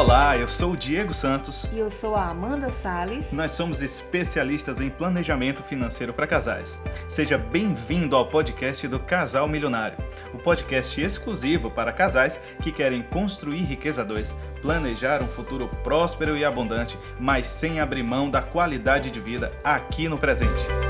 Olá, eu sou o Diego Santos. E eu sou a Amanda Sales. Nós somos especialistas em planejamento financeiro para casais. Seja bem-vindo ao podcast do Casal Milionário, o podcast exclusivo para casais que querem construir riqueza 2, planejar um futuro próspero e abundante, mas sem abrir mão da qualidade de vida aqui no presente.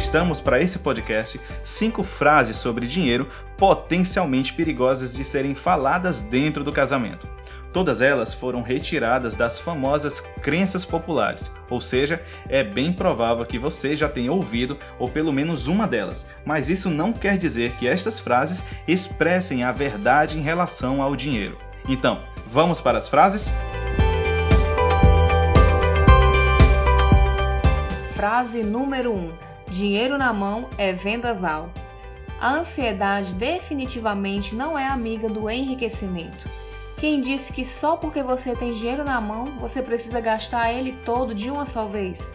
Listamos para esse podcast cinco frases sobre dinheiro potencialmente perigosas de serem faladas dentro do casamento. Todas elas foram retiradas das famosas crenças populares, ou seja, é bem provável que você já tenha ouvido ou pelo menos uma delas, mas isso não quer dizer que estas frases expressem a verdade em relação ao dinheiro. Então, vamos para as frases? Frase número 1: um. Dinheiro na mão é vendaval. A ansiedade definitivamente não é amiga do enriquecimento. Quem disse que só porque você tem dinheiro na mão você precisa gastar ele todo de uma só vez?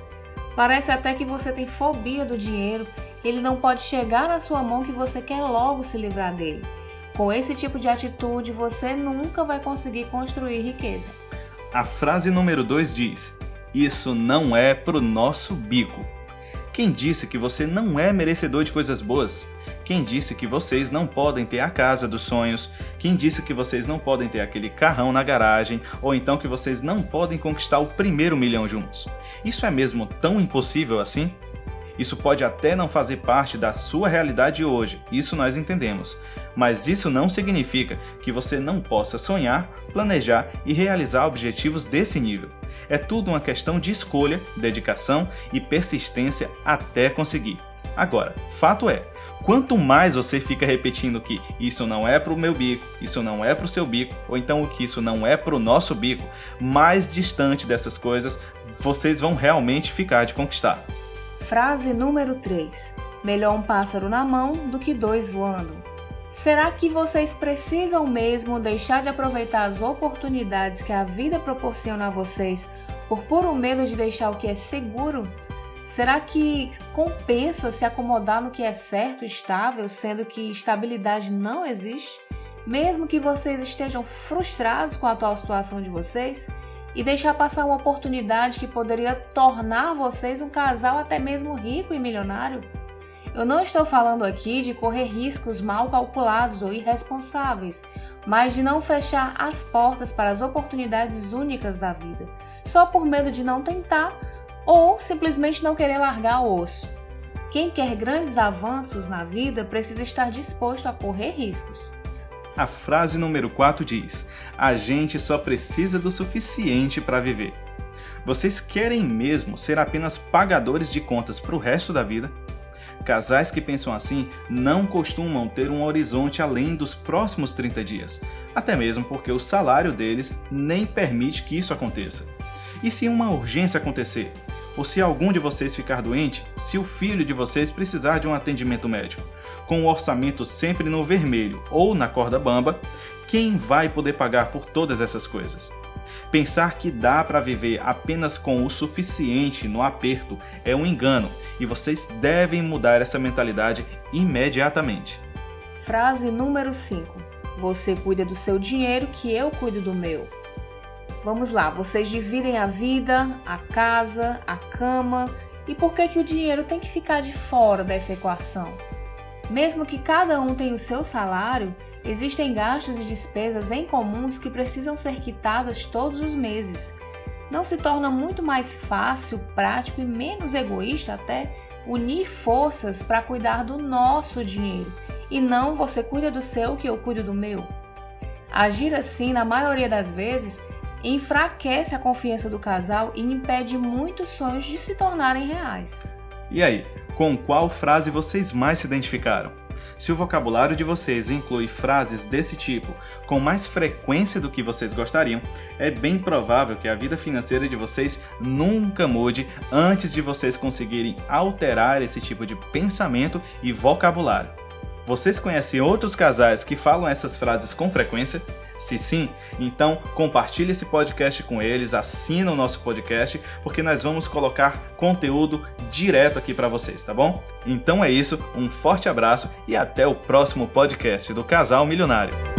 Parece até que você tem fobia do dinheiro, ele não pode chegar na sua mão que você quer logo se livrar dele. Com esse tipo de atitude, você nunca vai conseguir construir riqueza. A frase número 2 diz: Isso não é pro nosso bico. Quem disse que você não é merecedor de coisas boas? Quem disse que vocês não podem ter a casa dos sonhos? Quem disse que vocês não podem ter aquele carrão na garagem? Ou então que vocês não podem conquistar o primeiro milhão juntos? Isso é mesmo tão impossível assim? Isso pode até não fazer parte da sua realidade hoje, isso nós entendemos. Mas isso não significa que você não possa sonhar, planejar e realizar objetivos desse nível. É tudo uma questão de escolha, dedicação e persistência até conseguir. Agora, fato é, quanto mais você fica repetindo que isso não é pro meu bico, isso não é pro seu bico, ou então o que isso não é pro nosso bico, mais distante dessas coisas vocês vão realmente ficar de conquistar. Frase número 3: Melhor um pássaro na mão do que dois voando. Será que vocês precisam mesmo deixar de aproveitar as oportunidades que a vida proporciona a vocês por puro medo de deixar o que é seguro? Será que compensa se acomodar no que é certo e estável, sendo que estabilidade não existe? Mesmo que vocês estejam frustrados com a atual situação de vocês e deixar passar uma oportunidade que poderia tornar vocês um casal até mesmo rico e milionário? Eu não estou falando aqui de correr riscos mal calculados ou irresponsáveis, mas de não fechar as portas para as oportunidades únicas da vida, só por medo de não tentar ou simplesmente não querer largar o osso. Quem quer grandes avanços na vida precisa estar disposto a correr riscos. A frase número 4 diz: A gente só precisa do suficiente para viver. Vocês querem mesmo ser apenas pagadores de contas para o resto da vida? Casais que pensam assim não costumam ter um horizonte além dos próximos 30 dias, até mesmo porque o salário deles nem permite que isso aconteça. E se uma urgência acontecer? Ou se algum de vocês ficar doente, se o filho de vocês precisar de um atendimento médico, com o orçamento sempre no vermelho ou na corda bamba, quem vai poder pagar por todas essas coisas? Pensar que dá para viver apenas com o suficiente no aperto é um engano e vocês devem mudar essa mentalidade imediatamente. Frase número 5: Você cuida do seu dinheiro que eu cuido do meu. Vamos lá, vocês dividem a vida, a casa, a cama e por que, que o dinheiro tem que ficar de fora dessa equação? Mesmo que cada um tenha o seu salário, existem gastos e despesas em comuns que precisam ser quitadas todos os meses. Não se torna muito mais fácil, prático e menos egoísta até unir forças para cuidar do nosso dinheiro e não você cuida do seu que eu cuido do meu? Agir assim, na maioria das vezes, enfraquece a confiança do casal e impede muitos sonhos de se tornarem reais. E aí, com qual frase vocês mais se identificaram? Se o vocabulário de vocês inclui frases desse tipo com mais frequência do que vocês gostariam, é bem provável que a vida financeira de vocês nunca mude antes de vocês conseguirem alterar esse tipo de pensamento e vocabulário. Vocês conhecem outros casais que falam essas frases com frequência? Se sim, então compartilhe esse podcast com eles, assina o nosso podcast, porque nós vamos colocar conteúdo direto aqui para vocês, tá bom? Então é isso, um forte abraço e até o próximo podcast do Casal Milionário.